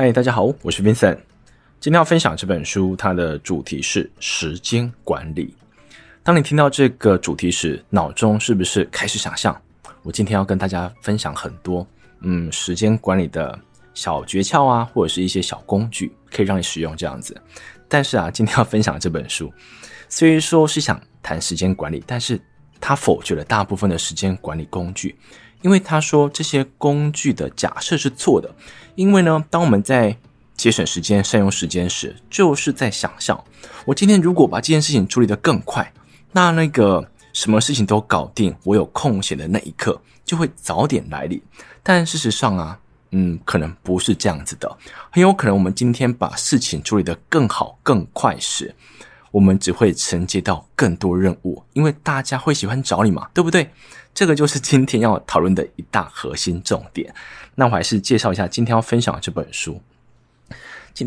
嗨，大家好，我是 Vincent。今天要分享这本书，它的主题是时间管理。当你听到这个主题时，脑中是不是开始想象？我今天要跟大家分享很多，嗯，时间管理的小诀窍啊，或者是一些小工具，可以让你使用这样子。但是啊，今天要分享这本书，虽然说是想谈时间管理，但是他否决了大部分的时间管理工具。因为他说这些工具的假设是错的，因为呢，当我们在节省时间、善用时间时，就是在想象，我今天如果把这件事情处理得更快，那那个什么事情都搞定，我有空闲的那一刻就会早点来临。但事实上啊，嗯，可能不是这样子的，很有可能我们今天把事情处理得更好、更快时，我们只会承接到更多任务，因为大家会喜欢找你嘛，对不对？这个就是今天要讨论的一大核心重点。那我还是介绍一下今天要分享的这本书。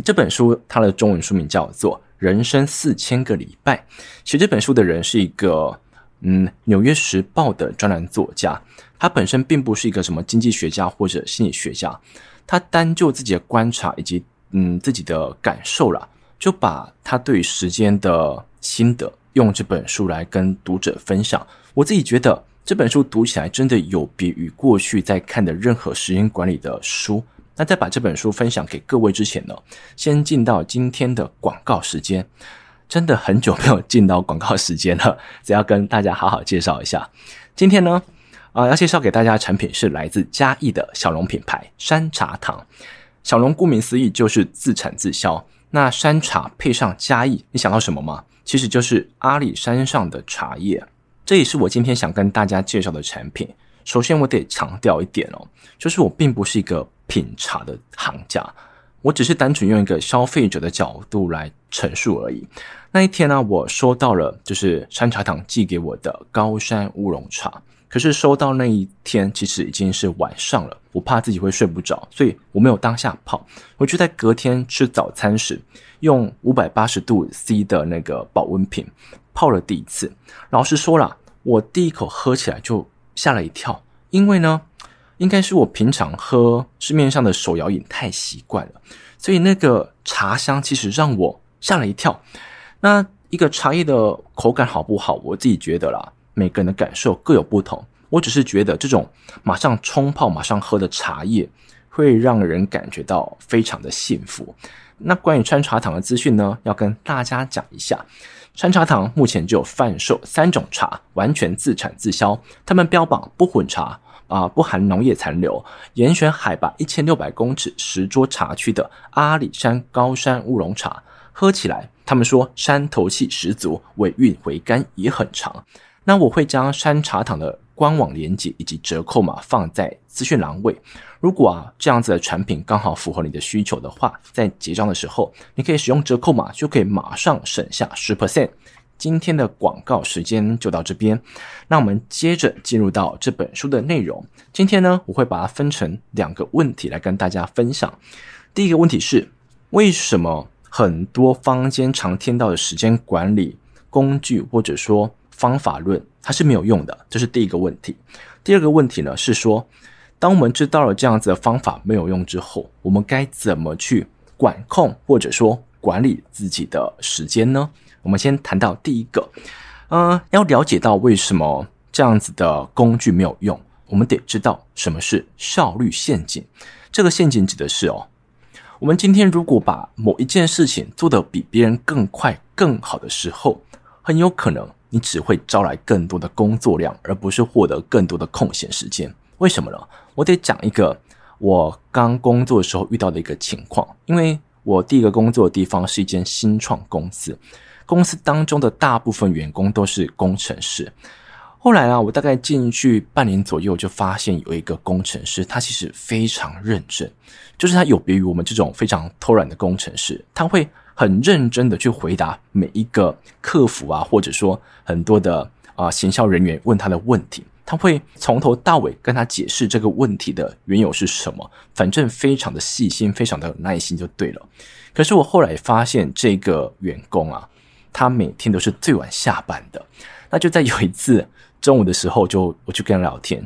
这本书它的中文书名叫做《人生四千个礼拜》。写这本书的人是一个嗯，《纽约时报》的专栏作家。他本身并不是一个什么经济学家或者心理学家，他单就自己的观察以及嗯自己的感受啦，就把他对时间的心得用这本书来跟读者分享。我自己觉得。这本书读起来真的有别于过去在看的任何时间管理的书。那在把这本书分享给各位之前呢，先进到今天的广告时间。真的很久没有进到广告时间了，只要跟大家好好介绍一下。今天呢，啊、呃，要介绍给大家的产品是来自嘉义的小农品牌山茶糖。小农顾名思义就是自产自销。那山茶配上嘉义，你想到什么吗？其实就是阿里山上的茶叶。这也是我今天想跟大家介绍的产品。首先，我得强调一点哦，就是我并不是一个品茶的行家，我只是单纯用一个消费者的角度来陈述而已。那一天呢，我收到了就是山茶堂寄给我的高山乌龙茶，可是收到那一天其实已经是晚上了，我怕自己会睡不着，所以我没有当下泡，我就在隔天吃早餐时用五百八十度 C 的那个保温瓶。泡了第一次，老实说啦，我第一口喝起来就吓了一跳，因为呢，应该是我平常喝市面上的手摇饮太习惯了，所以那个茶香其实让我吓了一跳。那一个茶叶的口感好不好，我自己觉得啦，每个人的感受各有不同。我只是觉得这种马上冲泡、马上喝的茶叶，会让人感觉到非常的幸福。那关于川茶堂的资讯呢，要跟大家讲一下。山茶堂目前就有贩售三种茶，完全自产自销。他们标榜不混茶啊、不含农业残留，严选海拔一千六百公尺石桌茶区的阿里山高山乌龙茶，喝起来他们说山头气十足，尾韵回甘也很长。那我会将山茶堂的官网链接以及折扣码放在资讯栏位。如果啊这样子的产品刚好符合你的需求的话，在结账的时候，你可以使用折扣码，就可以马上省下十 percent。今天的广告时间就到这边，那我们接着进入到这本书的内容。今天呢，我会把它分成两个问题来跟大家分享。第一个问题是，为什么很多坊间常听到的时间管理工具或者说方法论，它是没有用的？这是第一个问题。第二个问题呢，是说，当我们知道了这样子的方法没有用之后，我们该怎么去管控或者说管理自己的时间呢？我们先谈到第一个，呃，要了解到为什么这样子的工具没有用，我们得知道什么是效率陷阱。这个陷阱指的是哦，我们今天如果把某一件事情做得比别人更快、更好的时候，很有可能你只会招来更多的工作量，而不是获得更多的空闲时间。为什么呢？我得讲一个我刚工作的时候遇到的一个情况，因为我第一个工作的地方是一间新创公司，公司当中的大部分员工都是工程师。后来啊，我大概进去半年左右，就发现有一个工程师，他其实非常认真，就是他有别于我们这种非常偷懒的工程师，他会很认真的去回答每一个客服啊，或者说很多的啊行销人员问他的问题。他会从头到尾跟他解释这个问题的缘由是什么，反正非常的细心，非常的有耐心就对了。可是我后来发现，这个员工啊，他每天都是最晚下班的。那就在有一次中午的时候就，我去跟他聊天，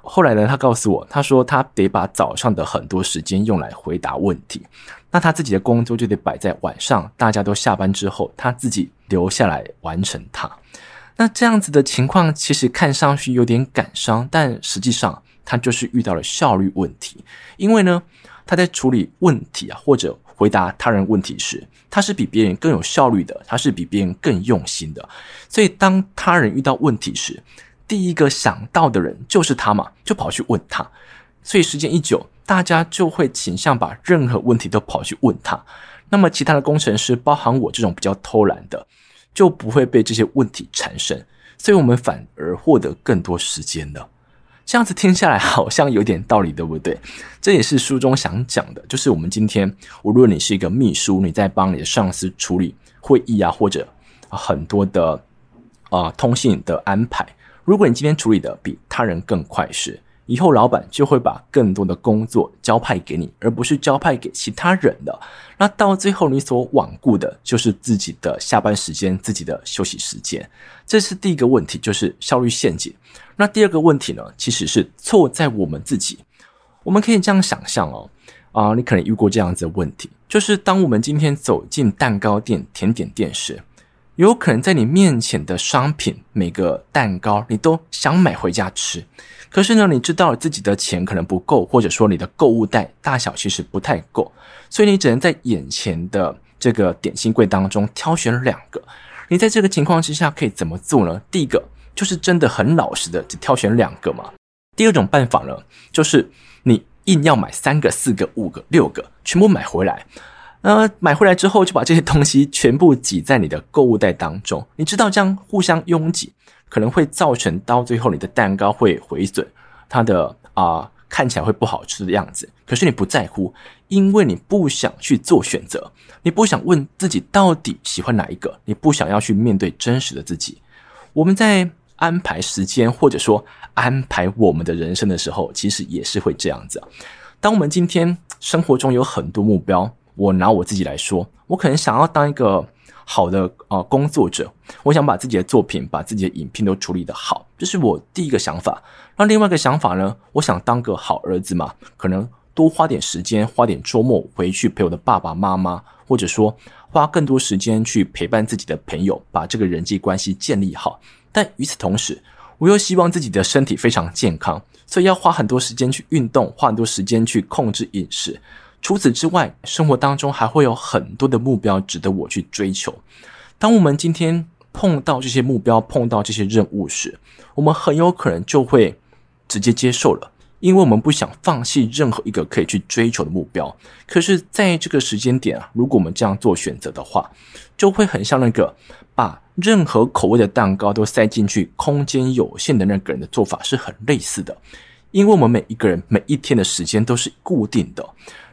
后来呢，他告诉我，他说他得把早上的很多时间用来回答问题，那他自己的工作就得摆在晚上，大家都下班之后，他自己留下来完成它。那这样子的情况，其实看上去有点感伤，但实际上他就是遇到了效率问题。因为呢，他在处理问题啊，或者回答他人问题时，他是比别人更有效率的，他是比别人更用心的。所以当他人遇到问题时，第一个想到的人就是他嘛，就跑去问他。所以时间一久，大家就会倾向把任何问题都跑去问他。那么其他的工程师，包含我这种比较偷懒的。就不会被这些问题缠身，所以我们反而获得更多时间了。这样子听下来好像有点道理，对不对？这也是书中想讲的，就是我们今天，无论你是一个秘书，你在帮你的上司处理会议啊，或者很多的啊、通信的安排，如果你今天处理的比他人更快时，以后老板就会把更多的工作交派给你，而不是交派给其他人的。那到最后，你所罔顾的就是自己的下班时间、自己的休息时间。这是第一个问题，就是效率陷阱。那第二个问题呢，其实是错在我们自己。我们可以这样想象哦，啊，你可能遇过这样子的问题，就是当我们今天走进蛋糕店、甜点店时，有可能在你面前的商品，每个蛋糕你都想买回家吃。可是呢，你知道自己的钱可能不够，或者说你的购物袋大小其实不太够，所以你只能在眼前的这个点心柜当中挑选两个。你在这个情况之下可以怎么做呢？第一个就是真的很老实的只挑选两个嘛。第二种办法呢，就是你硬要买三个、四个、五个、六个，全部买回来。呃，买回来之后就把这些东西全部挤在你的购物袋当中。你知道这样互相拥挤。可能会造成到最后你的蛋糕会毁损，它的啊、看起来会不好吃的样子。可是你不在乎，因为你不想去做选择，你不想问自己到底喜欢哪一个，你不想要去面对真实的自己。我们在安排时间或者说安排我们的人生的时候，其实也是会这样子。当我们今天生活中有很多目标，我拿我自己来说，我可能想要当一个。好的、呃，工作者，我想把自己的作品、把自己的影片都处理得好，这是我第一个想法。那另外一个想法呢？我想当个好儿子嘛，可能多花点时间，花点周末回去陪我的爸爸妈妈，或者说花更多时间去陪伴自己的朋友，把这个人际关系建立好。但与此同时，我又希望自己的身体非常健康，所以要花很多时间去运动，花很多时间去控制饮食。除此之外，生活当中还会有很多的目标值得我去追求。当我们今天碰到这些目标、碰到这些任务时，我们很有可能就会直接接受了，因为我们不想放弃任何一个可以去追求的目标。可是，在这个时间点啊，如果我们这样做选择的话，就会很像那个把任何口味的蛋糕都塞进去、空间有限的那个人的做法是很类似的。因为我们每一个人每一天的时间都是固定的。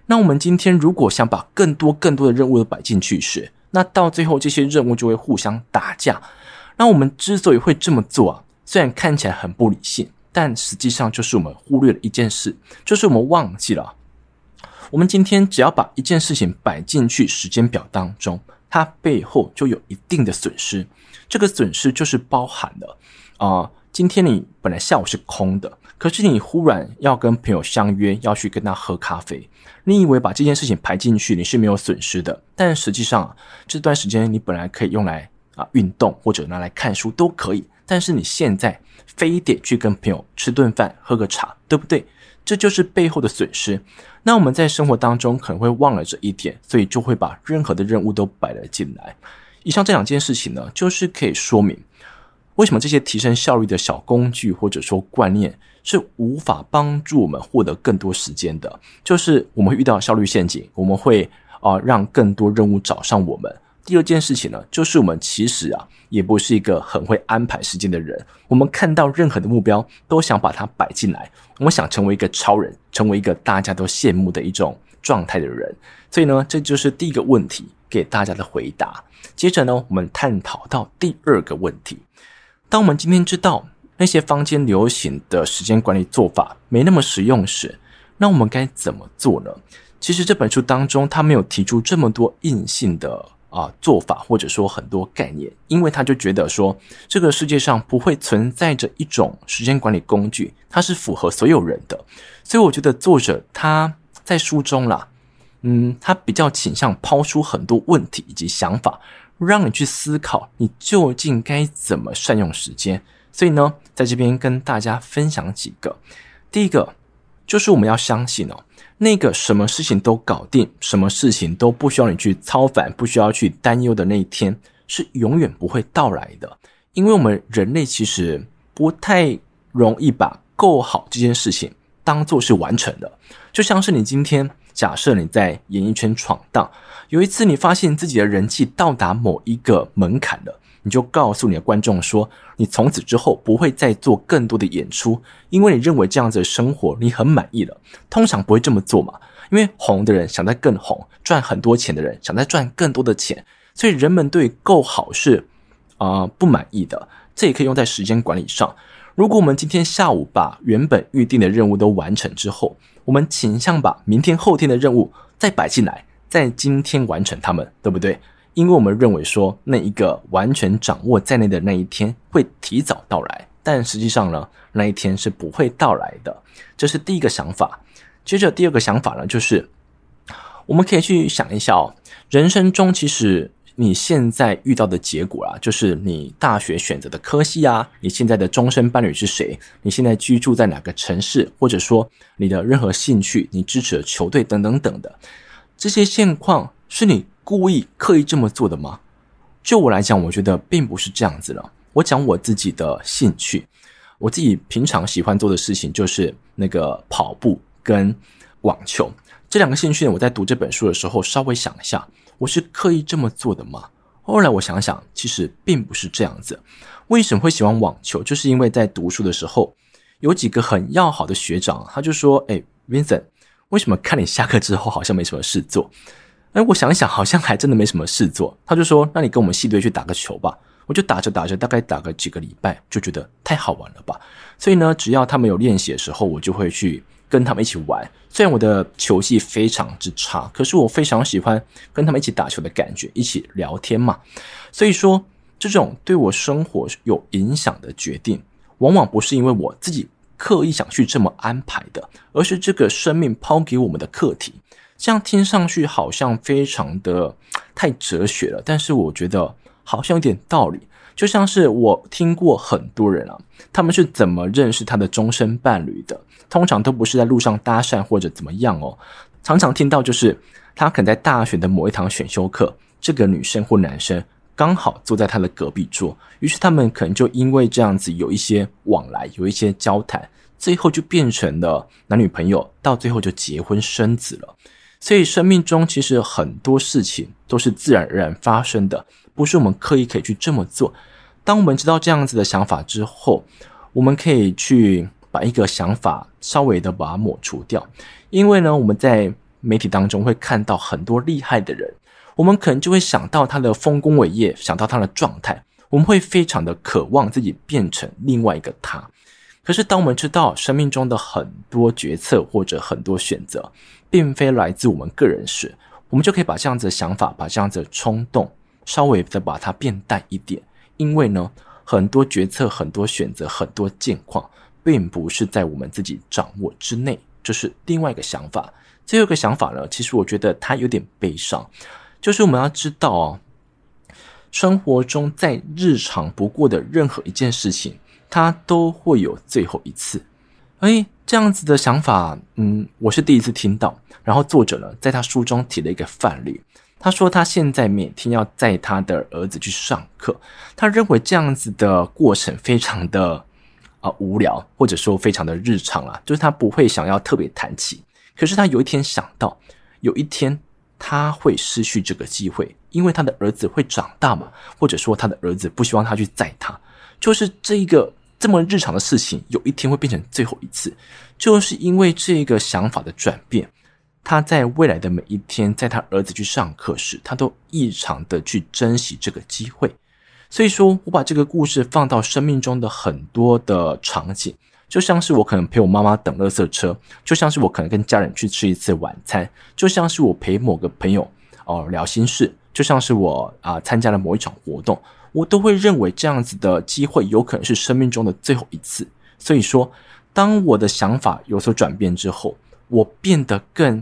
那我们今天如果想把更多更多的任务都摆进去时，那到最后这些任务就会互相打架。那我们之所以会这么做啊，虽然看起来很不理性，但实际上就是我们忽略了一件事，就是我们忘记了，我们今天只要把一件事情摆进去时间表当中，它背后就有一定的损失。这个损失就是包含了啊。今天你本来下午是空的，可是你忽然要跟朋友相约要去跟他喝咖啡，你以为把这件事情排进去你是没有损失的，但实际上啊这段时间你本来可以用来啊运动或者拿来看书都可以，但是你现在非得去跟朋友吃顿饭喝个茶，对不对？这就是背后的损失。那我们在生活当中可能会忘了这一点，所以就会把任何的任务都摆了进来。以上这两件事情呢，就是可以说明。为什么这些提升效率的小工具或者说观念是无法帮助我们获得更多时间的？就是我们会遇到效率陷阱，我们会啊、让更多任务找上我们。第二件事情呢，就是我们其实啊也不是一个很会安排时间的人。我们看到任何的目标都想把它摆进来，我们想成为一个超人，成为一个大家都羡慕的一种状态的人。所以呢，这就是第一个问题给大家的回答。接着呢，我们探讨到第二个问题。当我们今天知道那些坊间流行的时间管理做法没那么实用时，那我们该怎么做呢？其实这本书当中，他没有提出这么多硬性的啊做法，或者说很多概念，因为他就觉得说这个世界上不会存在着一种时间管理工具，它是符合所有人的。所以我觉得作者他在书中啦，嗯，他比较倾向抛出很多问题以及想法，让你去思考你究竟该怎么善用时间。所以呢，在这边跟大家分享几个。第一个就是我们要相信哦，那个什么事情都搞定，什么事情都不需要你去操烦，不需要去担忧的那一天，是永远不会到来的。因为我们人类其实不太容易把够好这件事情当做是完成的。就像是你今天假设你在演艺圈闯荡，有一次你发现自己的人气到达某一个门槛了。你就告诉你的观众说，你从此之后不会再做更多的演出，因为你认为这样子的生活你很满意了。通常不会这么做嘛，因为红的人想再更红，赚很多钱的人想再赚更多的钱，所以人们对够好是啊、不满意的。这也可以用在时间管理上。如果我们今天下午把原本预定的任务都完成之后，我们倾向把明天后天的任务再摆进来，在今天完成它们，对不对？因为我们认为说，那一个完全掌握在内的那一天会提早到来，但实际上呢，那一天是不会到来的。这是第一个想法。接着第二个想法呢，就是我们可以去想一下哦，人生中其实你现在遇到的结果啊，就是你大学选择的科系啊，你现在的终身伴侣是谁，你现在居住在哪个城市，或者说你的任何兴趣，你支持的球队等等等的这些现况，是你故意刻意这么做的吗？就我来讲，我觉得并不是这样子了。我讲我自己的兴趣，我自己平常喜欢做的事情就是那个跑步跟网球这两个兴趣呢。我在读这本书的时候，稍微想一下，我是刻意这么做的吗？后来我想想，其实并不是这样子。为什么会喜欢网球？就是因为在读书的时候，有几个很要好的学长，他就说：“哎，Vincent，为什么看你下课之后好像没什么事做？”哎，我想想，好像还真的没什么事做。他就说：“那你跟我们系队去打个球吧。”我就打着打着，大概打个几个礼拜，就觉得太好玩了吧。所以呢，只要他们有练习的时候，我就会去跟他们一起玩。虽然我的球技非常之差，可是我非常喜欢跟他们一起打球的感觉，一起聊天嘛。所以说，这种对我生活有影响的决定，往往不是因为我自己刻意想去这么安排的，而是这个生命抛给我们的课题。这样听上去好像非常的太哲学了，但是我觉得好像有点道理。就像是我听过很多人啊，他们是怎么认识他的终身伴侣的？通常都不是在路上搭讪或者怎么样哦。常常听到就是他可能在大学的某一堂选修课，这个女生或男生刚好坐在他的隔壁桌，于是他们可能就因为这样子有一些往来，有一些交谈，最后就变成了男女朋友，到最后就结婚生子了。所以，生命中其实很多事情都是自然而然发生的，不是我们刻意可以去这么做。当我们知道这样子的想法之后，我们可以去把一个想法稍微的把它抹除掉。因为呢，我们在媒体当中会看到很多厉害的人，我们可能就会想到他的丰功伟业，想到他的状态，我们会非常的渴望自己变成另外一个他。可是，当我们知道生命中的很多决策或者很多选择，并非来自我们个人时，我们就可以把这样子的想法，把这样子的冲动，稍微的把它变淡一点。因为呢，很多决策、很多选择、很多境况，并不是在我们自己掌握之内。这是另外一个想法。最后一个想法呢，其实我觉得它有点悲伤，就是我们要知道哦，生活中再日常不过的任何一件事情。他都会有最后一次，诶，这样子的想法，嗯，我是第一次听到。然后作者呢，在他书中提了一个范例，他说他现在每天要载他的儿子去上课，他认为这样子的过程非常的啊、无聊，或者说非常的日常啊，就是他不会想要特别谈起。可是他有一天想到，有一天他会失去这个机会，因为他的儿子会长大嘛，或者说他的儿子不希望他去载他，就是这一个。这么日常的事情，有一天会变成最后一次，就是因为这个想法的转变。他在未来的每一天，在他儿子去上课时，他都异常的去珍惜这个机会。所以说，我把这个故事放到生命中的很多的场景，就像是我可能陪我妈妈等垃圾车，就像是我可能跟家人去吃一次晚餐，就像是我陪某个朋友哦聊心事，就像是我啊参加了某一场活动，我都会认为这样子的机会有可能是生命中的最后一次。所以说，当我的想法有所转变之后，我变得更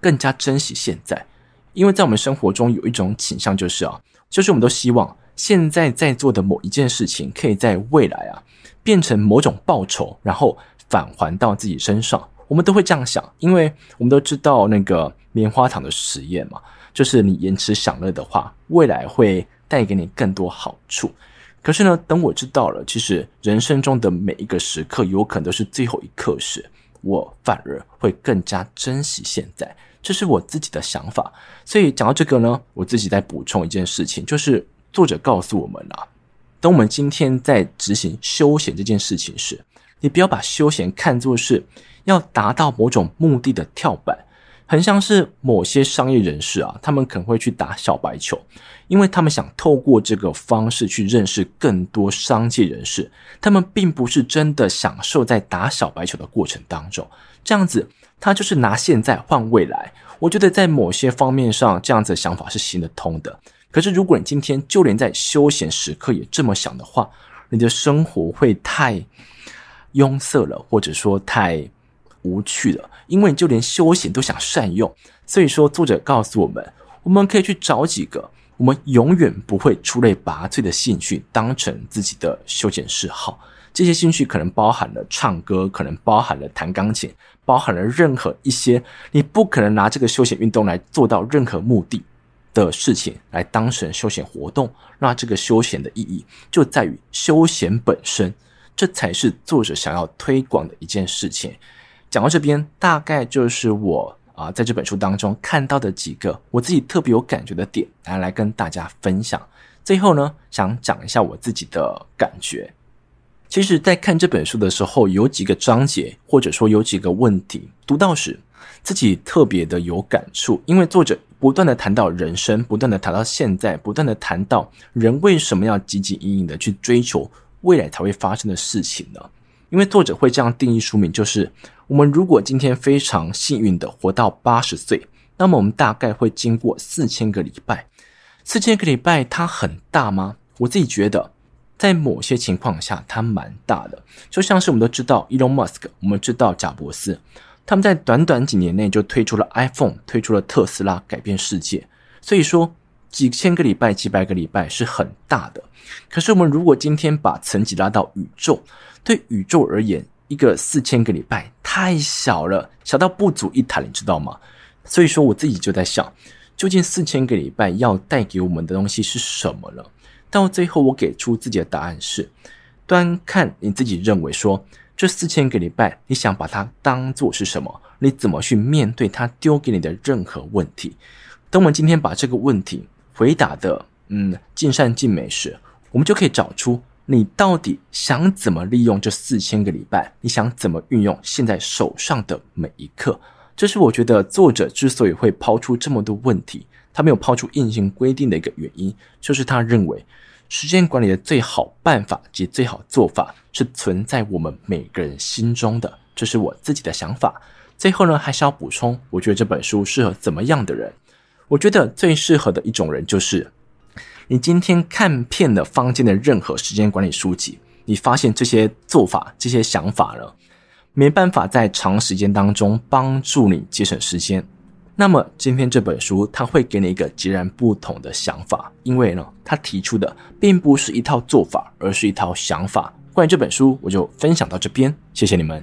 更加珍惜现在，因为在我们生活中有一种倾向，就是啊，就是我们都希望现在在做的某一件事情，可以在未来啊变成某种报酬，然后返还到自己身上。我们都会这样想，因为我们都知道那个棉花糖的实验嘛。就是你延迟享乐的话，未来会带给你更多好处。可是呢，等我知道了，其实人生中的每一个时刻有可能都是最后一刻时，我反而会更加珍惜现在。这是我自己的想法。所以讲到这个呢，我自己再补充一件事情，就是作者告诉我们啊，等我们今天在执行休闲这件事情时，你不要把休闲看作是要达到某种目的的跳板。很像是某些商业人士啊，他们可能会去打小白球，因为他们想透过这个方式去认识更多商界人士。他们并不是真的享受在打小白球的过程当中，这样子他就是拿现在换未来。我觉得在某些方面上，这样子的想法是行得通的。可是如果你今天就连在休闲时刻也这么想的话，你的生活会太庸塞了，或者说太无趣的。因为你就连休闲都想善用，所以说作者告诉我们，我们可以去找几个我们永远不会出类拔萃的兴趣，当成自己的休闲嗜好。这些兴趣可能包含了唱歌，可能包含了弹钢琴，包含了任何一些你不可能拿这个休闲运动来做到任何目的的事情，来当成休闲活动。那这个休闲的意义就在于休闲本身，这才是作者想要推广的一件事情。讲到这边，大概就是我啊在这本书当中看到的几个我自己特别有感觉的点，来来跟大家分享。最后呢，想讲一下我自己的感觉。其实，在看这本书的时候，有几个章节，或者说有几个问题，读到时自己特别的有感触，因为作者不断的谈到人生，不断的谈到现在，不断的谈到人为什么要汲汲营营的去追求未来才会发生的事情呢？因为作者会这样定义书名，就是我们如果今天非常幸运的活到八十岁，那么我们大概会经过四千个礼拜。四千个礼拜它很大吗？我自己觉得，在某些情况下它蛮大的。就像是我们都知道，Elon Musk，我们知道贾伯斯，他们在短短几年内就推出了 iPhone，推出了特斯拉，改变世界。所以说，几千个礼拜、几百个礼拜是很大的。可是我们如果今天把层级拉到宇宙，对宇宙而言，一个四千个礼拜太小了，小到不足一谈，你知道吗？所以说，我自己就在想，究竟四千个礼拜要带给我们的东西是什么呢？到最后，我给出自己的答案是：端看你自己认为说，这四千个礼拜，你想把它当做是什么？你怎么去面对它丢给你的任何问题？等我们今天把这个问题回答的，嗯，尽善尽美时，我们就可以找出。你到底想怎么利用这四千个礼拜？你想怎么运用现在手上的每一刻？这是我觉得作者之所以会抛出这么多问题，他没有抛出硬性规定的一个原因，就是他认为时间管理的最好办法及最好做法是存在我们每个人心中的。这是我自己的想法。最后呢，还是要补充，我觉得这本书适合怎么样的人？我觉得最适合的一种人就是。你今天看遍了坊间的任何时间管理书籍，你发现这些做法、这些想法呢，没办法在长时间当中帮助你节省时间。那么今天这本书，它会给你一个截然不同的想法，因为呢，它提出的并不是一套做法，而是一套想法。关于这本书，我就分享到这边，谢谢你们。